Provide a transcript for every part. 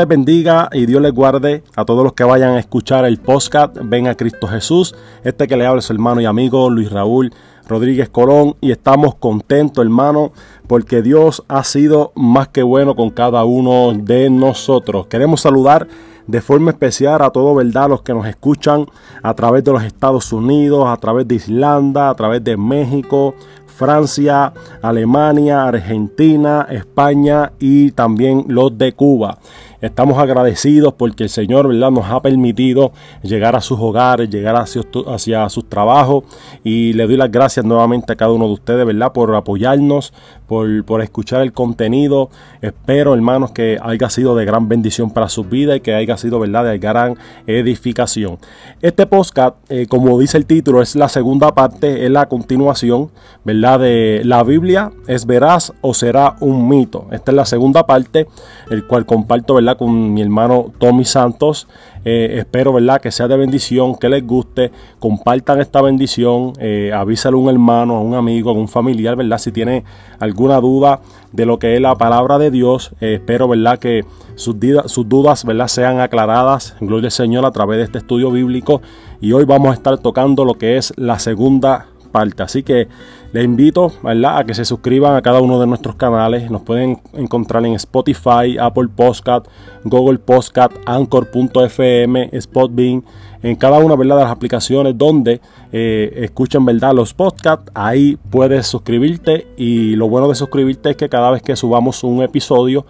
les bendiga y Dios les guarde a todos los que vayan a escuchar el podcast Ven a Cristo Jesús. Este que le habla es su hermano y amigo Luis Raúl Rodríguez Colón y estamos contentos hermano porque Dios ha sido más que bueno con cada uno de nosotros. Queremos saludar de forma especial a todos, ¿verdad? Los que nos escuchan a través de los Estados Unidos, a través de Islanda, a través de México, Francia, Alemania, Argentina, España y también los de Cuba. Estamos agradecidos porque el Señor ¿verdad? nos ha permitido llegar a sus hogares, llegar hacia, hacia sus trabajos y le doy las gracias nuevamente a cada uno de ustedes ¿verdad? por apoyarnos, por, por escuchar el contenido. Espero hermanos que haya sido de gran bendición para sus vidas y que haya sido ¿verdad? de gran edificación. Este podcast, eh, como dice el título, es la segunda parte, es la continuación ¿verdad? de la Biblia es veraz o será un mito. Esta es la segunda parte, el cual comparto ¿verdad? Con mi hermano Tommy Santos. Eh, espero ¿verdad? que sea de bendición, que les guste, compartan esta bendición, eh, avísale a un hermano, a un amigo, a un familiar, ¿verdad? Si tiene alguna duda de lo que es la palabra de Dios, eh, espero ¿verdad? que sus, sus dudas ¿verdad? sean aclaradas, gloria al Señor, a través de este estudio bíblico. Y hoy vamos a estar tocando lo que es la segunda parte. Así que les invito a que se suscriban a cada uno de nuestros canales. Nos pueden encontrar en Spotify, Apple Podcast, Google Podcast, Anchor.fm, Spotbeam, en cada una de las aplicaciones donde eh, escuchen ¿verdad? los podcasts. Ahí puedes suscribirte y lo bueno de suscribirte es que cada vez que subamos un episodio,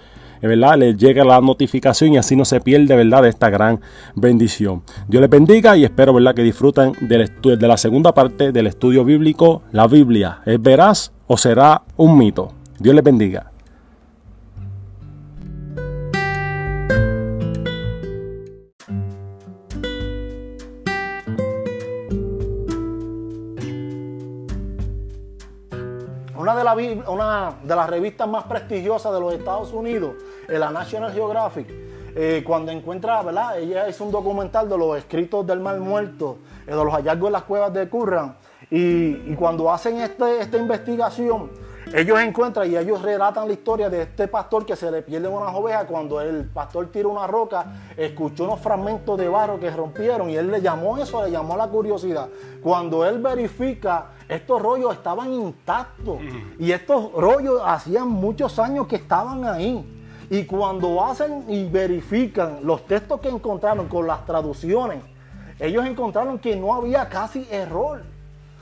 ¿verdad? Les llega la notificación y así no se pierde, ¿verdad? De esta gran bendición. Dios les bendiga y espero, ¿verdad? Que disfruten de la segunda parte del estudio bíblico. La Biblia, ¿es veraz o será un mito? Dios les bendiga. Una de, de las revistas más prestigiosas de los Estados Unidos, la National Geographic, eh, cuando encuentra, ¿verdad? Ella es un documental de los escritos del Mar Muerto, eh, de los hallazgos en las cuevas de Curran. Y, cuando hacen este, esta investigación, ellos encuentran y ellos relatan la historia de este pastor que se le pierden unas ovejas. Cuando el pastor tira una roca, escuchó unos fragmentos de barro que rompieron y él le llamó eso, le llamó la curiosidad. Cuando él verifica, estos rollos estaban intactos y estos rollos hacían muchos años que estaban ahí. Y cuando hacen y verifican los textos que encontraron con las traducciones, ellos encontraron que no había casi error.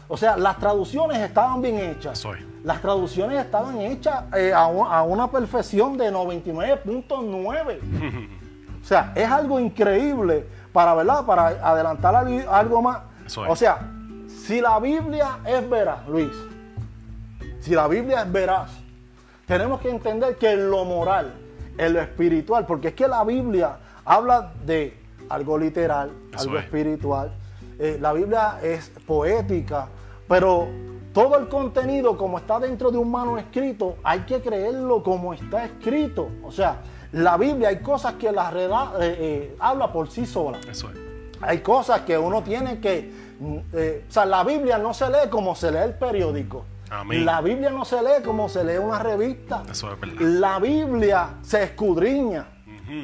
O sea, las traducciones estaban bien hechas. Las traducciones estaban hechas eh, a, una perfección de 99.9. o sea, es algo increíble para, ¿verdad? Para adelantar algo más. O sea, si la Biblia es veraz, Luis, si la Biblia es veraz, tenemos que entender que en lo moral, en lo espiritual, porque es que la Biblia habla de algo literal, algo espiritual. Eh, la Biblia es poética, pero todo el contenido como está dentro de un manuscrito, hay que creerlo como está escrito. O sea, la Biblia hay cosas que la eh, eh, habla por sí sola. Eso es. Hay cosas que uno tiene que... Eh, o sea, la Biblia no se lee como se lee el periódico. Amén. La Biblia no se lee como se lee una revista. Eso es verdad. La Biblia se escudriña.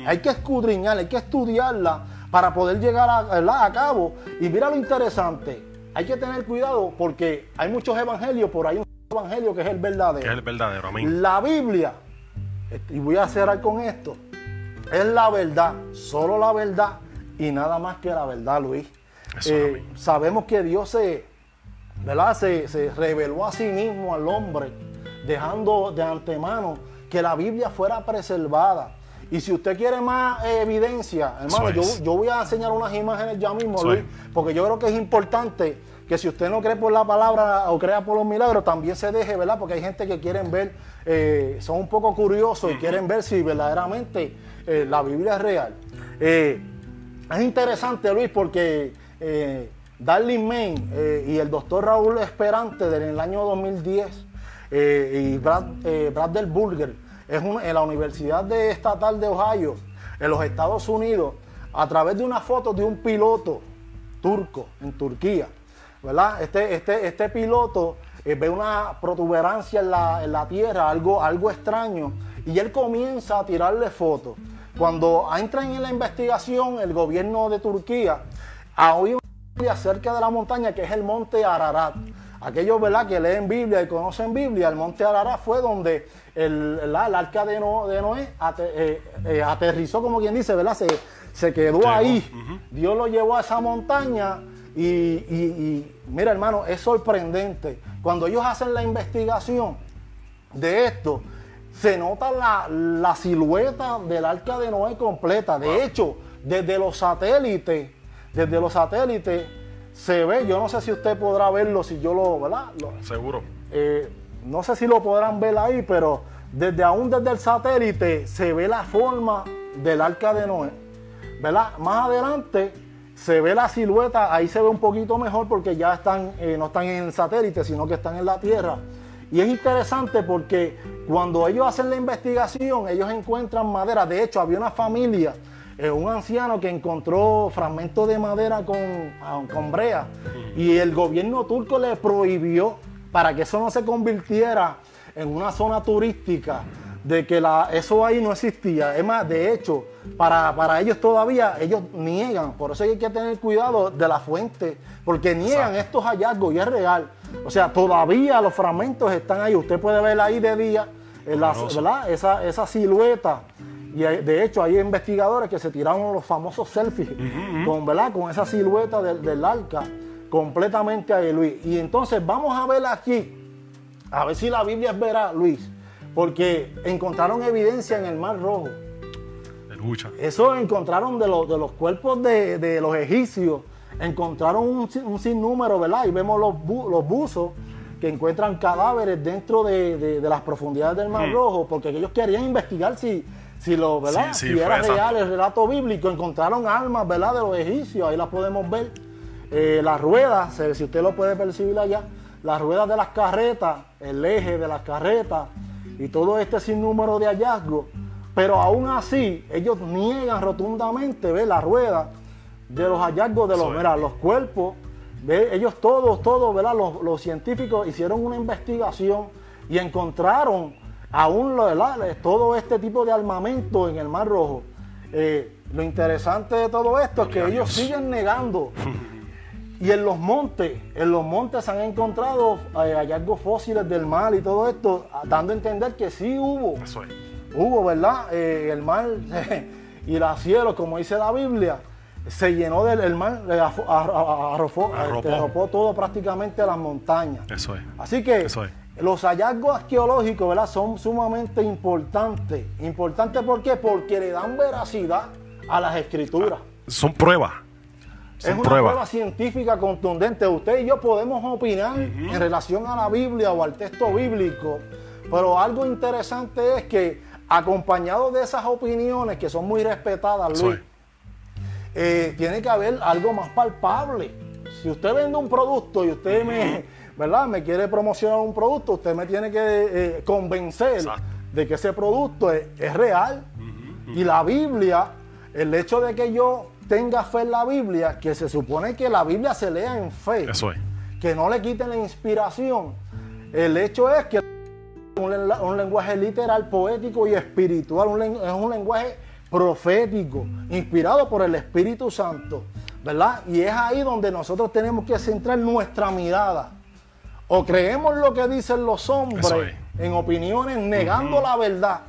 Hay que escudriñar, hay que estudiarla para poder llegar a, a cabo. Y mira lo interesante hay que tener cuidado porque hay muchos evangelios, por ahí un evangelio que es el verdadero. es el verdadero, amén. La Biblia, y voy a cerrar con esto, es la verdad, solo la verdad y nada más que la verdad, Luis. Eh, sabemos que Dios se, ¿verdad? Se, se reveló a sí mismo al hombre, dejando de antemano que la Biblia fuera preservada. Y si usted quiere más evidencia, hermano, yo, voy a enseñar unas imágenes ya mismo, Luis, porque yo creo que es importante que si usted no cree por la palabra o crea por los milagros, también se deje, ¿verdad? Porque hay gente que quieren ver, eh, son un poco curiosos y quieren ver si verdaderamente eh, la Biblia es real. Eh, es interesante, Luis, porque Darlene Main y el doctor Raúl Esperante del año 2010 y Brad, Brad Burger es en la Universidad de Estatal de Ohio, en los Estados Unidos, a través de una foto de un piloto turco en Turquía. ¿verdad? Este, este, este piloto eh, ve una protuberancia en la, tierra, algo, algo extraño, y él comienza a tirarle fotos. cuando entran en la investigación el gobierno de Turquía, ha oído acerca de la montaña que es el monte Ararat. Aquellos ¿verdad? que leen Biblia y conocen Biblia, el monte Ararat fue donde el, el arca de, Noé eh, eh, aterrizó, como quien dice, ¿verdad? Se, se quedó ahí. Dios lo llevó a esa montaña y, mira hermano, es sorprendente. Cuando ellos hacen la investigación de esto, se nota la, silueta del arca de Noé completa. De hecho, desde los satélites, desde los satélites se ve, yo no sé si usted podrá verlo, si yo lo, ¿verdad? Seguro. Eh, no sé si lo podrán ver ahí, pero desde aún desde el satélite se ve la forma del arca de Noé. ¿Verdad? Más adelante se ve la silueta, ahí se ve un poquito mejor porque ya están, eh, no están en el satélite, sino que están en la Tierra. Y es interesante porque cuando ellos hacen la investigación, ellos encuentran madera. De hecho, había una familia, eh, un anciano que encontró fragmentos de madera con, ah, con brea. Y el gobierno turco le prohibió para que eso no se convirtiera en una zona turística de que la, eso ahí no existía. Es más, de hecho, para, para, ellos todavía, ellos niegan. Por eso hay que tener cuidado de la fuente, porque niegan estos hallazgos y es real. O sea, todavía los fragmentos están ahí. Usted puede ver ahí de día, ¿verdad? Esa, esa silueta. Y de hecho hay investigadores que se tiraron los famosos selfies con, ¿verdad? con esa silueta del, del arca completamente ahí, Luis. Y entonces vamos a ver aquí, a ver si la Biblia es vera, Luis porque encontraron evidencia en el Mar Rojo. Eso encontraron de, los, de los cuerpos de, los egipcios. Encontraron un, sinnúmero, ¿verdad? Y vemos los, los buzos que encuentran cadáveres dentro de, las profundidades del Mar. Rojo, porque ellos querían investigar si, si, lo, ¿verdad? si era real el relato bíblico. Encontraron armas, ¿verdad? De los egipcios, ahí las podemos ver. Eh, las ruedas, si usted lo puede percibir allá, las ruedas de las carretas, el eje de las carretas, y todo este sinnúmero de hallazgos, pero aún así ellos niegan rotundamente ¿ve? la rueda de los hallazgos de los, los cuerpos. ¿ve? Ellos todos, todos, ¿verdad? Los, científicos hicieron una investigación y encontraron aún todo este tipo de armamento en el Mar Rojo. Eh, lo interesante de todo esto es que ellos siguen negando Y en los montes, en los montes se han encontrado eh, hallazgos fósiles del mar y todo esto, dando a entender que sí hubo. Eso es. Hubo, ¿verdad? Eh, el mar y la cielo, como dice la Biblia, se llenó del el mar, arropó, arropó. todo prácticamente a las montañas. Eso es. Así que los hallazgos arqueológicos, ¿verdad? Son sumamente importantes. ¿Importantes por qué? Porque le dan veracidad a las escrituras. son pruebas es una prueba. científica contundente. Usted y yo podemos opinar en relación a la Biblia o al texto bíblico, pero algo interesante es que acompañado de esas opiniones que son muy respetadas, Luis, eh, tiene que haber algo más palpable. Si usted vende un producto y usted me, ¿verdad? me quiere promocionar un producto, usted me tiene que eh, convencer de que ese producto es, es real. Y la Biblia, el hecho de que yo tenga fe en la Biblia, que se supone que la Biblia se lea en fe. Eso es. Que no le quiten la inspiración. El hecho es que un, un lenguaje literal, poético y espiritual, es un lenguaje profético, inspirado por el Espíritu Santo, ¿verdad? Y es ahí donde nosotros tenemos que centrar nuestra mirada. O creemos lo que dicen los hombres en opiniones, negando la verdad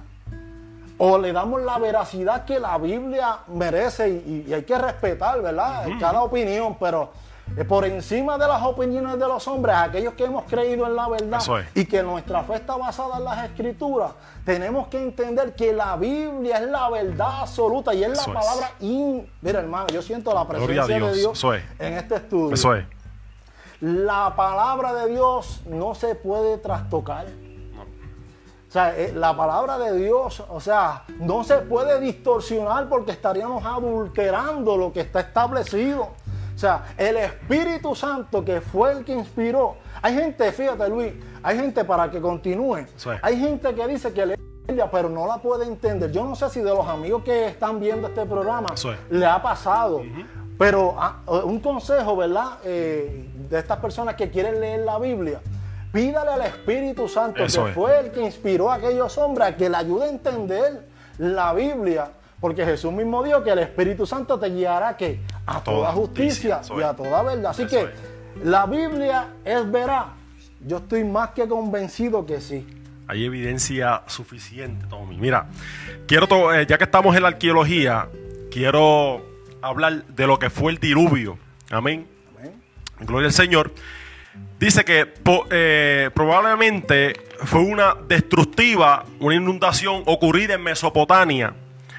o le damos la veracidad que la Biblia merece y, hay que respetar, ¿verdad? Cada opinión, pero eh, por encima de las opiniones de los hombres, aquellos que hemos creído en la verdad y que nuestra fe está basada en las escrituras, tenemos que entender que la Biblia es la verdad absoluta y es la palabra. Mira, hermano, yo siento la presencia de Dios en este estudio. Eso es. La palabra de Dios no se puede trastocar. O sea, eh, la palabra de Dios, o sea, no se puede distorsionar porque estaríamos adulterando lo que está establecido. O sea, el Espíritu Santo que fue el que inspiró. Hay gente, fíjate Luis, hay gente para que continúe. Hay gente que dice que lee la Biblia, pero no la puede entender. Yo no sé si de los amigos que están viendo este programa le ha pasado. Pero ah, un consejo, ¿verdad? Eh, de estas personas que quieren leer la Biblia Pídale al Espíritu Santo, que fue el que inspiró a aquellos hombres, a que le ayude a entender la Biblia. Porque Jesús mismo dijo que el Espíritu Santo te guiará que a, toda, justicia, y a toda verdad. Así que la Biblia es veraz. Yo estoy más que convencido que sí. Hay evidencia suficiente, Tommy. Mira, quiero, eh, ya que estamos en la arqueología, quiero hablar de lo que fue el diluvio. Amén. Gloria al Señor. Dice que eh, probablemente fue una destructiva, una inundación ocurrida en Mesopotamia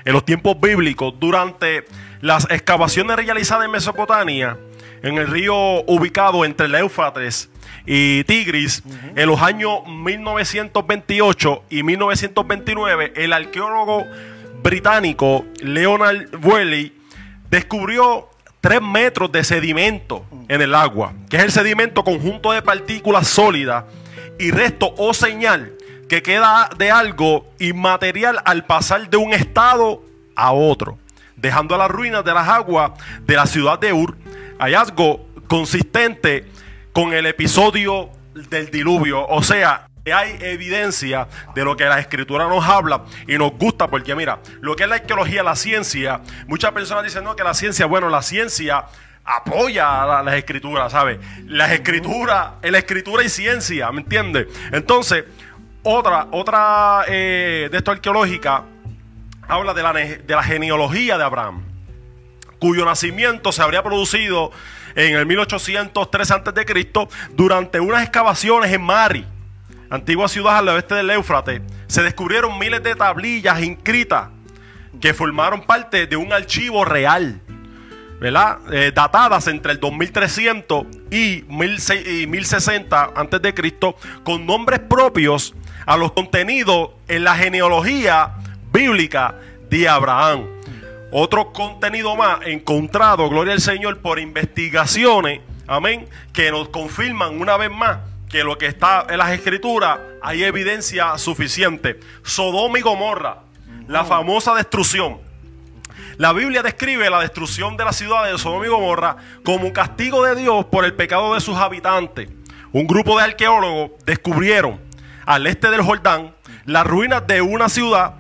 en los tiempos bíblicos durante las excavaciones realizadas en Mesopotamia, en el río ubicado entre el Éufrates y Tigris, en los años 1928 y 1929, el arqueólogo británico Leonard Whaley descubrió 3 metros de sedimento en el agua, que es el sedimento conjunto de partículas sólidas y resto o señal que queda de algo inmaterial al pasar de un estado a otro, dejando las ruinas de las aguas de la ciudad de Ur, hallazgo consistente con el episodio del diluvio, o sea, hay evidencia de lo que la escritura nos habla y nos gusta, porque mira, lo que es la arqueología, la ciencia, muchas personas dicen, no, que la ciencia, bueno, la ciencia apoya a las escrituras, ¿sabes? Las escrituras, la escritura y ciencia, ¿me entiendes? Entonces, otra, otra eh, de esto arqueológica habla de la, de la genealogía de Abraham, cuyo nacimiento se habría producido en el 1803 a.C. durante unas excavaciones en Mari, antigua ciudad al oeste del Éufrates. Se descubrieron miles de tablillas inscritas que formaron parte de un archivo real. ¿verdad? Eh, datadas entre el 2300 y, 1060 antes de Cristo, con nombres propios a los contenidos en la genealogía bíblica de Abraham. Otro contenido más encontrado, gloria al Señor, por investigaciones, amén, que nos confirman una vez más que lo que está en las escrituras hay evidencia suficiente. Sodoma y Gomorra, la famosa destrucción. La Biblia describe la destrucción de la ciudad de Sodoma y Gomorra como un castigo de Dios por el pecado de sus habitantes. Un grupo de arqueólogos descubrieron al este del Jordán las ruinas de una ciudad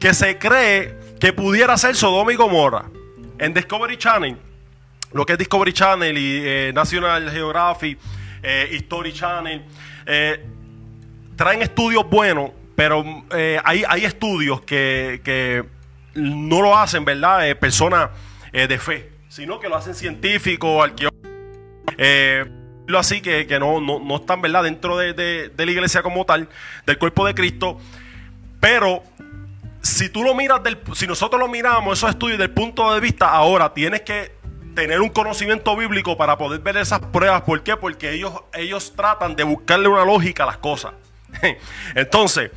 que se cree que pudiera ser Sodoma y Gomorra. En Discovery Channel, lo que es Discovery Channel y eh, National Geographic, eh, History Channel, eh, traen estudios buenos, pero hay, hay, estudios que, no lo hacen, ¿verdad? personas de fe, sino que lo hacen científicos, arqueólogos. lo así que, no, están ¿verdad? dentro de, de, la iglesia como tal, del cuerpo de Cristo, pero si tú lo miras, del, si nosotros lo miramos, esos estudios del punto de vista, ahora tienes que tener un conocimiento bíblico para poder ver esas pruebas. ¿Por qué? Porque ellos, ellos tratan de buscarle una lógica a las cosas. Entonces,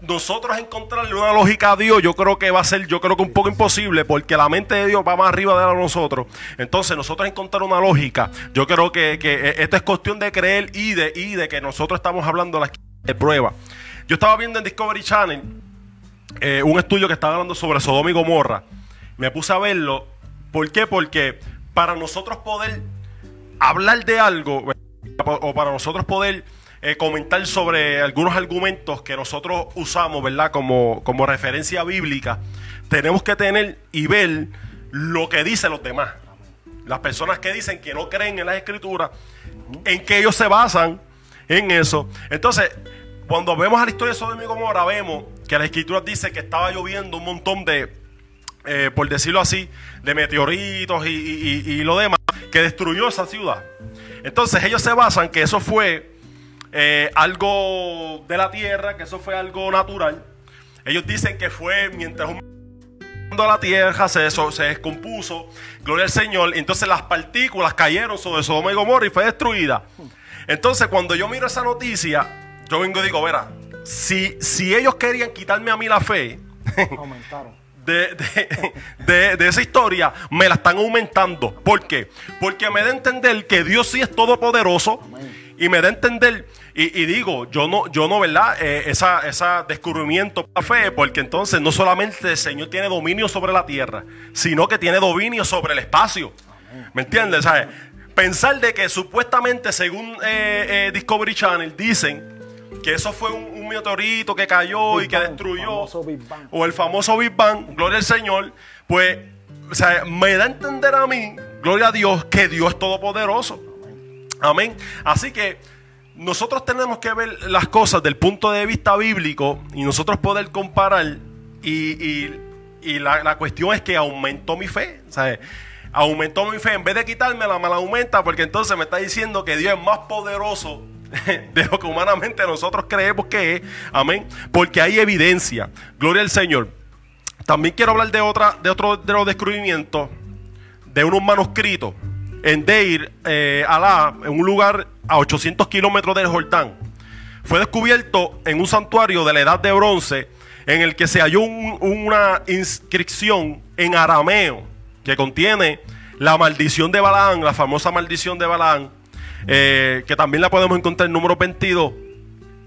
nosotros encontrarle una lógica a Dios, yo creo que va a ser, yo creo que un poco imposible, porque la mente de Dios va más arriba de nosotros. Entonces, nosotros encontrar una lógica, yo creo que, que esto es cuestión de creer y de, y de que nosotros estamos hablando de prueba. Yo estaba viendo en Discovery Channel eh, un estudio que estaba hablando sobre Sodoma y Gomorra. Me puse a verlo. ¿Por qué? Porque para nosotros poder hablar de algo, o para nosotros poder eh, comentar sobre algunos argumentos que nosotros usamos, ¿verdad? Como, como referencia bíblica, tenemos que tener y ver lo que dicen los demás. Las personas que dicen que no creen en las escrituras, en que ellos se basan en eso. Entonces, cuando vemos a la historia de Sodoma y Gomorra, vemos que la escritura dice que estaba lloviendo un montón de, eh, por decirlo así, de meteoritos y, lo demás, que destruyó esa ciudad. Entonces ellos se basan que eso fue eh, algo de la tierra, que eso fue algo natural. Ellos dicen que fue mientras la tierra se, se descompuso, gloria al Señor, entonces las partículas cayeron sobre Sodoma y Gomorra y fue destruida. Entonces cuando yo miro esa noticia, yo vengo y digo, verá, si, si ellos querían quitarme a mí la fe, De, de, esa historia, me la están aumentando. ¿Por qué? Porque me da a entender que Dios sí es todopoderoso. Y me da a entender, y, digo, yo no, yo no, ¿verdad? Eh, esa, esa descubrimiento de la fe, porque entonces no solamente el Señor tiene dominio sobre la tierra, sino que tiene dominio sobre el espacio. ¿Me entiendes? Pensar de que supuestamente, según eh, eh, Discovery Channel, dicen que eso fue un, un meteorito que cayó y que destruyó, o el famoso Big Bang, gloria al Señor, pues o sea, me da a entender a mí, gloria a Dios, que Dios es todopoderoso. Amén. Así que nosotros tenemos que ver las cosas del punto de vista bíblico y nosotros poder comparar y, la, cuestión es que aumentó mi fe. ¿sabes? Aumentó mi fe. En vez de quitarme la mala aumenta porque entonces me está diciendo que Dios es más poderoso de lo que humanamente nosotros creemos que es. Amén. Porque hay evidencia. Gloria al Señor. También quiero hablar de, otra, de otro de los descubrimientos de unos manuscritos en Deir, eh, Alá, en un lugar a 800 kilómetros del Jordán. Fue descubierto en un santuario de la edad de bronce en el que se halló una inscripción en arameo que contiene la maldición de Balaán, la famosa maldición de Balaán, eh, que también la podemos encontrar en número 22.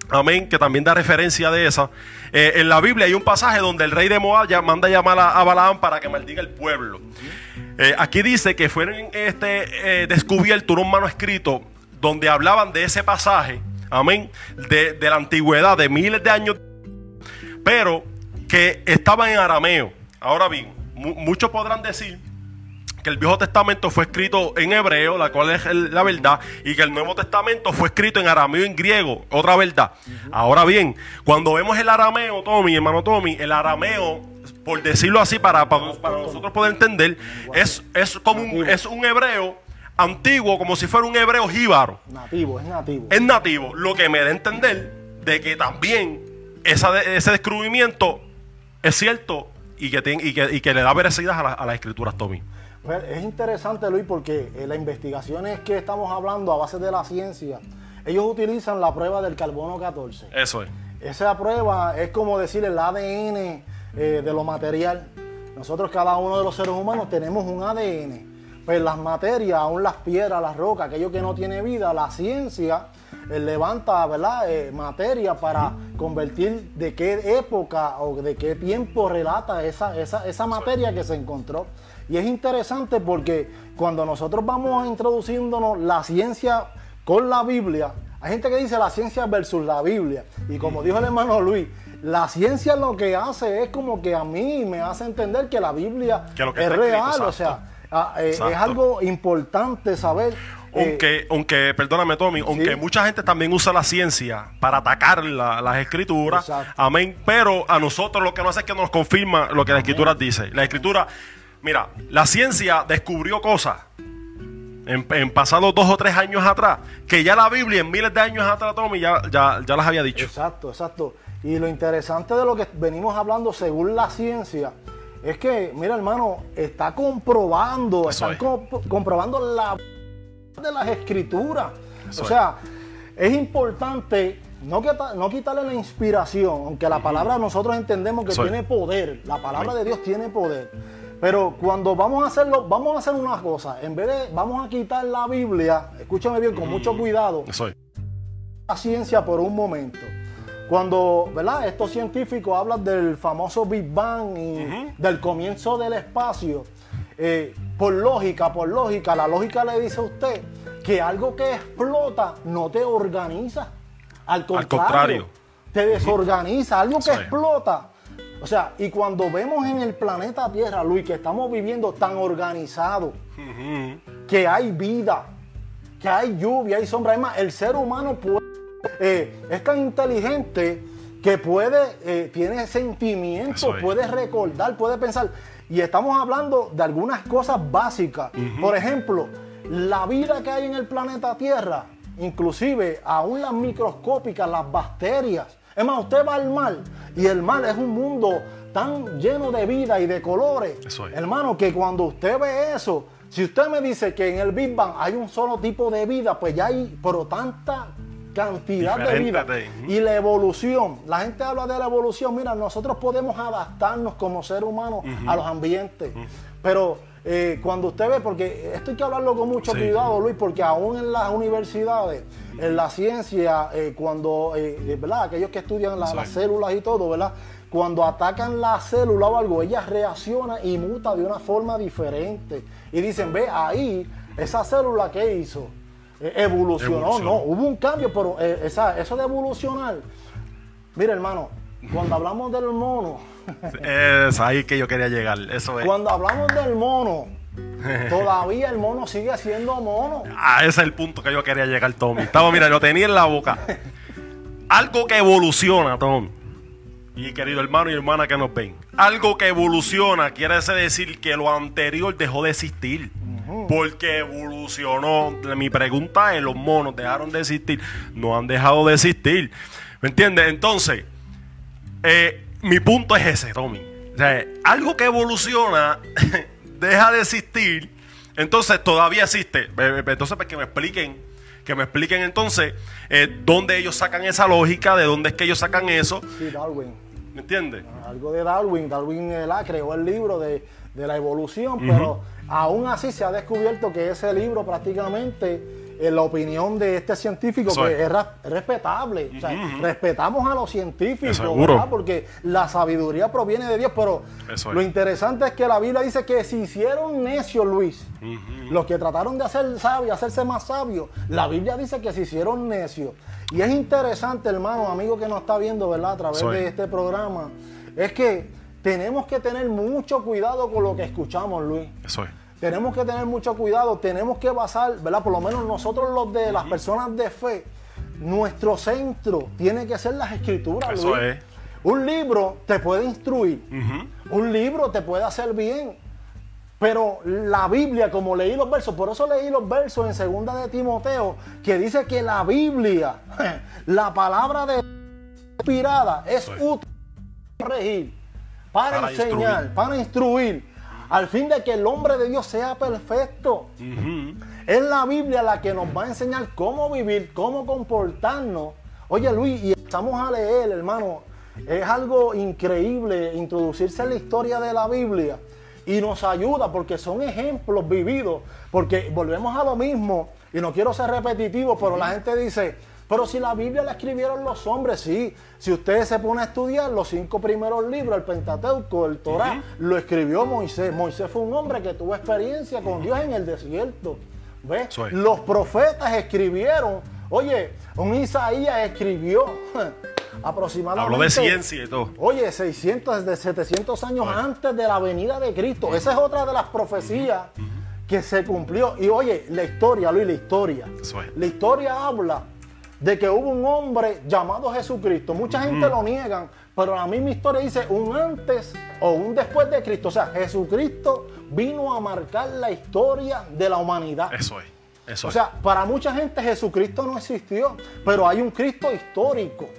Amén, que también da referencia de esa. Eh, en la Biblia hay un pasaje donde el rey de Moab ya manda llamar a, Balaam para que maldiga el pueblo. Eh, aquí dice que fueron este, eh, descubiertos un manuscrito donde hablaban de ese pasaje, amén, de, la antigüedad, de miles de años, pero que estaba en arameo. Ahora bien, muchos podrán decir que el Viejo Testamento fue escrito en hebreo, la cual es la verdad, y que el Nuevo Testamento fue escrito en arameo y en griego, otra verdad. Ahora bien, cuando vemos el arameo, Tommy, hermano Tommy, el arameo, por decirlo así, para, para, nosotros poder entender, es, es como un, es un hebreo antiguo, como si fuera un hebreo jíbaro. Nativo, es nativo. Es nativo, lo que me da a entender de que también esa, ese descubrimiento es cierto y que, y que, y que le da veracidad a, a las escrituras, Tommy. Pues, es interesante, Luis, porque en eh, las investigaciones que estamos hablando a base de la ciencia, ellos utilizan la prueba del carbono 14. Eso es. Esa prueba es como decir el ADN eh, de lo material. Nosotros, cada uno de los seres humanos, tenemos un ADN. Pues las materias, aún las piedras, las rocas, aquello que no tiene vida, la ciencia levanta ¿verdad? materia para convertir de qué época o de qué tiempo relata esa, esa, esa materia que se encontró. Y es interesante porque cuando nosotros vamos introduciéndonos la ciencia con la Biblia, hay gente que dice la ciencia versus la Biblia. Y como dijo el hermano Luis, la ciencia lo que hace es como que a mí me hace entender que la Biblia es real. o sea, ah, eh, es algo importante saber. Eh, aunque, aunque, perdóname Tommy, aunque mucha gente también usa la ciencia para atacar las escrituras, amén, pero a nosotros lo que nos hace es que nos confirma lo que la escritura dice. La escritura Mira, la ciencia descubrió cosas en, pasados dos o tres años atrás, que ya la Biblia en miles de años atrás, Tommy, ya, ya, ya las había dicho. Exacto, exacto. Y lo interesante de lo que venimos hablando según la ciencia es que, mira hermano, está comprobando, está comprobando la de las escrituras. o sea, es importante no, no quitarle la inspiración, aunque la palabra nosotros entendemos que tiene poder, la palabra de Dios tiene poder. Pero cuando vamos a hacerlo, vamos a hacer una cosa. En vez de, vamos a quitar la Biblia, escúchame bien, con mucho cuidado. La ciencia por un momento. Cuando, ¿verdad? Estos científicos hablan del famoso Big Bang y del comienzo del espacio, eh, por lógica, por lógica, la lógica le dice a usted que algo que explota no te organiza. Al contrario, te desorganiza. Algo que explota. O sea, y cuando vemos en el planeta Tierra, Luis, que estamos viviendo tan organizado, que hay vida, que hay lluvia, hay sombra, además, el ser humano puede, eh, es tan inteligente que puede, eh, tiene sentimientos, puede recordar, puede pensar. Y estamos hablando de algunas cosas básicas. Por ejemplo, la vida que hay en el planeta Tierra, inclusive aún las microscópicas, las bacterias. Es más, usted va al mar y el mar es un mundo tan lleno de vida y de colores. Hermano, que cuando usted ve eso, si usted me dice que en el Big Bang hay un solo tipo de vida, pues ya hay, pero tanta cantidad de vida. Y la evolución, la gente habla de la evolución, mira, nosotros podemos adaptarnos como ser humano a los ambientes, pero eh, cuando usted ve, porque esto hay que hablarlo con mucho cuidado, Luis, porque aún en las universidades, en la ciencia, eh, cuando, eh, ¿verdad? Aquellos que estudian las células y todo, ¿verdad? Cuando atacan la célula o algo, ella reacciona y muta de una forma diferente. Y dicen, ve, ahí, esa célula que hizo, evolucionó, no, hubo un cambio, pero esa, eso de evolucionar Mira, hermano, cuando hablamos del mono, Es ahí que yo quería llegar. Eso es. cuando hablamos del mono, todavía el mono sigue siendo mono. Ah, ese es el punto que yo quería llegar, Tommy. Estaba, mira, lo tenía en la boca. Algo que evoluciona, Tom. Y querido hermano y hermana que nos ven. Algo que evoluciona quiere decir que lo anterior dejó de existir. Porque evolucionó. Mi pregunta es, los monos dejaron de existir. No han dejado de existir. ¿Me entiendes? Entonces, eh, mi punto es ese, Tommy. O sea, algo que evoluciona deja de existir. Entonces todavía existe. Entonces, pues que me expliquen que me expliquen entonces eh, dónde ellos sacan esa lógica, de dónde es que ellos sacan eso. Sí, Darwin. ¿Me entiendes? Algo de Darwin. Darwin eh, la creó el libro de, de la evolución, pero aún así se ha descubierto que ese libro prácticamente, en la opinión de este científico, Eso que es. es, respetable. O sea, respetamos a los científicos. ¿verdad? Porque la sabiduría proviene de Dios, pero es. lo interesante es que la Biblia dice que si hicieron necios, Luis, los que trataron de hacer sabios, hacerse más sabios, la Biblia dice que se hicieron necios. Y es interesante, hermano, amigo que nos está viendo, ¿verdad? A través de este programa, es que tenemos que tener mucho cuidado con lo que escuchamos, Luis. Eso es. Tenemos que tener mucho cuidado, tenemos que basar, ¿verdad? Por lo menos nosotros los de las personas de fe, nuestro centro tiene que ser las escrituras, Eso Luis. es. Un libro te puede instruir, un libro te puede hacer bien, pero la Biblia, como leí los versos, por eso leí los versos en segunda de Timoteo, que dice que la Biblia, la palabra de inspirada, es Eso útil para corregir, para, Para enseñar, instruir. para instruir, al fin de que el hombre de Dios sea perfecto. Es la Biblia la que nos va a enseñar cómo vivir, cómo comportarnos. Oye Luis, y estamos a leer, hermano. Es algo increíble introducirse en la historia de la Biblia y nos ayuda porque son ejemplos vividos. Porque volvemos a lo mismo, y no quiero ser repetitivo, pero la gente dice, pero si la Biblia la escribieron los hombres, sí. Si ustedes se ponen a estudiar los cinco primeros libros, el Pentateuco, el Torah, lo escribió Moisés. Moisés fue un hombre que tuvo experiencia con Dios en el desierto. ¿Ves? Los profetas escribieron. Oye, un Isaías escribió aproximadamente. Habló de ciencia y todo. Oye, 600, desde 700 años Oye. antes de la venida de Cristo. Esa es otra de las profecías que se cumplió. Y oye, la historia, Luis, la historia. La historia habla de que hubo un hombre llamado Jesucristo. Mucha gente lo niegan, pero la misma historia dice un antes o un después de Cristo. O sea, Jesucristo vino a marcar la historia de la humanidad. Eso es. Eso O es. sea, para mucha gente Jesucristo no existió, pero hay un Cristo histórico.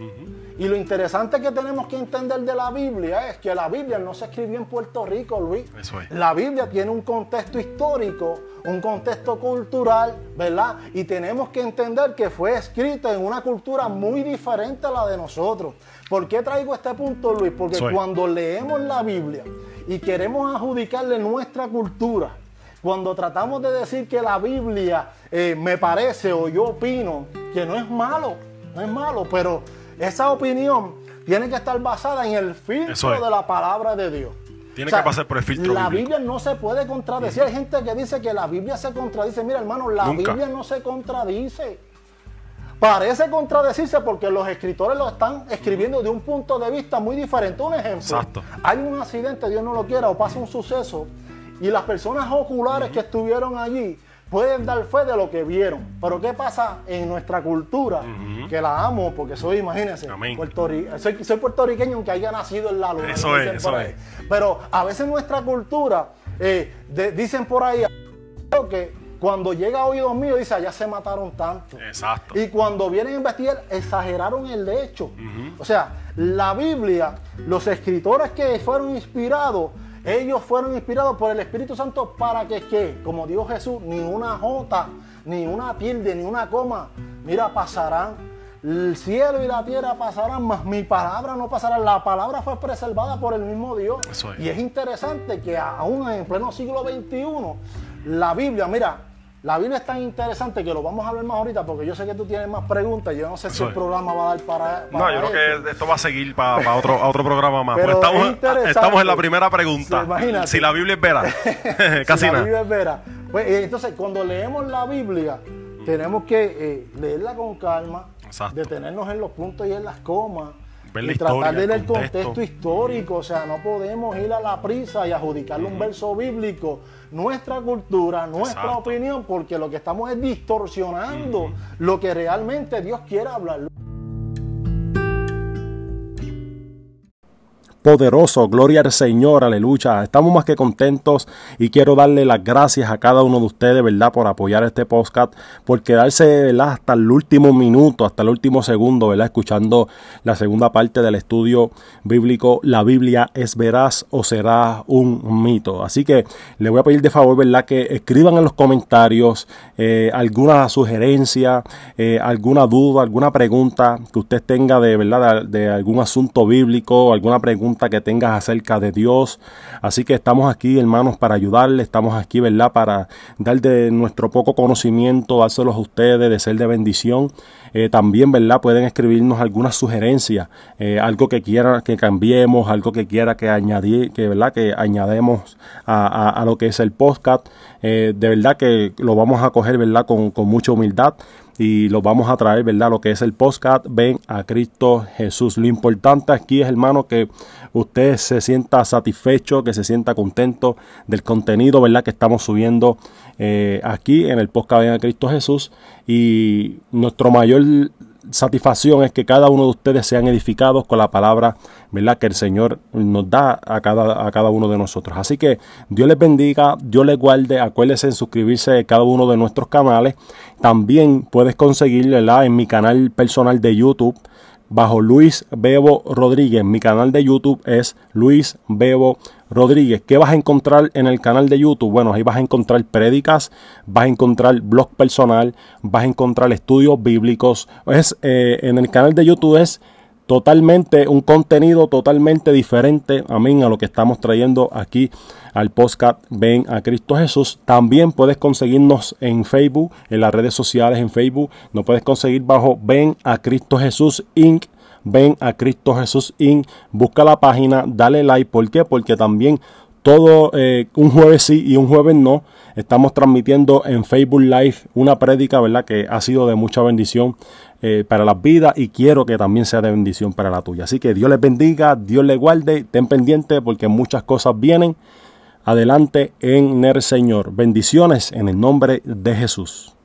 Y lo interesante que tenemos que entender de la Biblia es que la Biblia no se escribió en Puerto Rico, Luis. Eso es. La Biblia tiene un contexto histórico, un contexto cultural, ¿verdad? Y tenemos que entender que fue escrito en una cultura muy diferente a la de nosotros. ¿Por qué traigo este punto, Luis? Porque cuando leemos la Biblia y queremos adjudicarle nuestra cultura, cuando tratamos de decir que la Biblia eh, me parece o yo opino que no es malo, no es malo, pero esa opinión tiene que estar basada en el filtro es. de la palabra de Dios. Tiene que pasar por el filtro La bíblico. Biblia no se puede contradecir. Hay gente que dice que la Biblia se contradice. Mira, hermano, la Nunca. Biblia no se contradice. Parece contradecirse porque los escritores lo están escribiendo de un punto de vista muy diferente. Un ejemplo. Exacto. Hay un accidente, Dios no lo quiera, o pasa un suceso y las personas oculares que estuvieron allí pueden dar fe de lo que vieron. Pero ¿qué pasa en nuestra cultura? Que la amo porque soy, imagínense, puertorri- soy, soy puertorriqueño aunque haya nacido en la luna. Eso es, eso es. Pero a veces nuestra cultura, eh, de- dicen por ahí que cuando llega a oídos míos dice, allá se mataron tanto. Exacto. Y cuando vienen a investigar, exageraron el hecho. O sea, la Biblia, los escritores que fueron inspirados, ellos fueron inspirados por el Espíritu Santo para que, como dijo Jesús, ni una jota, ni una tilde, ni una coma, mira, pasarán. El cielo y la tierra pasarán, mas mi palabra no pasará. La palabra fue preservada por el mismo Dios. Es. Y es interesante que aún en pleno siglo XXI, la Biblia, mira, la Biblia es tan interesante que lo vamos a ver más ahorita porque yo sé que tú tienes más preguntas. Yo no sé si el programa va a dar para. No, yo creo que esto va a seguir para otro, a otro programa más. Pero Pues es estamos, estamos en la primera pregunta. Sí, si la Biblia es vera. Casi Si la. Biblia es vera. Pues, eh, entonces, cuando leemos la Biblia, tenemos que eh, leerla con calma, Exacto. detenernos en los puntos y en las comas. La y tratar de el ver el contexto. contexto histórico. O sea, no podemos ir a la prisa y adjudicarle un verso bíblico, nuestra cultura, nuestra Exacto. opinión, porque lo que estamos es distorsionando lo que realmente Dios quiere hablar. Poderoso, gloria al Señor, aleluya. Estamos más que contentos y quiero darle las gracias a cada uno de ustedes, ¿verdad? Por apoyar este podcast, por quedarse, ¿verdad? Hasta el último minuto, hasta el último segundo, ¿verdad? Escuchando la segunda parte del estudio bíblico, la Biblia es veraz o será un mito. Así que le voy a pedir de favor, ¿verdad? Que escriban en los comentarios eh, alguna sugerencia, eh, alguna duda, alguna pregunta que usted tenga de, ¿verdad? De, de algún asunto bíblico, alguna pregunta que tengas acerca de Dios. Así que estamos aquí, hermanos, para ayudarle. Estamos aquí, ¿verdad? Para dar de nuestro poco conocimiento, dárselos a ustedes, de ser de bendición. Eh, también, ¿verdad? Pueden escribirnos algunas sugerencias, eh, algo que quiera que cambiemos, algo que quiera que añadir, que, ¿verdad? Que añademos a, lo que es el podcast. Eh, de verdad que lo vamos a coger, ¿verdad? Con mucha humildad y lo vamos a traer, ¿verdad? Lo que es el podcast, ven a Cristo Jesús. Lo importante aquí es, hermano, que usted se sienta satisfecho, que se sienta contento del contenido, ¿verdad? Que estamos subiendo eh, aquí en el podcast, ven a Cristo Jesús. Y nuestro mayor satisfacción es que cada uno de ustedes sean edificados con la palabra, ¿verdad? Que el Señor nos da a cada, a cada uno de nosotros. Así que Dios les bendiga, Dios les guarde. Acuérdense en suscribirse a cada uno de nuestros canales. También puedes conseguir, ¿verdad? En mi canal personal de YouTube bajo Luis Bebo Rodríguez. Mi canal de YouTube es Luis Bebo Rodríguez. ¿Qué vas a encontrar en el canal de YouTube? Bueno, ahí vas a encontrar prédicas, vas a encontrar blog personal, vas a encontrar estudios bíblicos. Es, eh, en el canal de YouTube es totalmente un contenido totalmente diferente, amén, a lo que estamos trayendo aquí al podcast Ven a Cristo Jesús. También puedes conseguirnos en Facebook, en las redes sociales en Facebook, nos puedes conseguir bajo Ven a Cristo Jesús Inc. Ven a Cristo Jesús Inc. Busca la página, dale like. ¿Por qué? Porque también todo eh, un jueves sí y un jueves no. Estamos transmitiendo en Facebook Live una prédica, ¿verdad? Que ha sido de mucha bendición eh, para las vidas y quiero que también sea de bendición para la tuya. Así que Dios les bendiga, Dios les guarde, ten pendiente porque muchas cosas vienen adelante en el Señor. Bendiciones en el nombre de Jesús.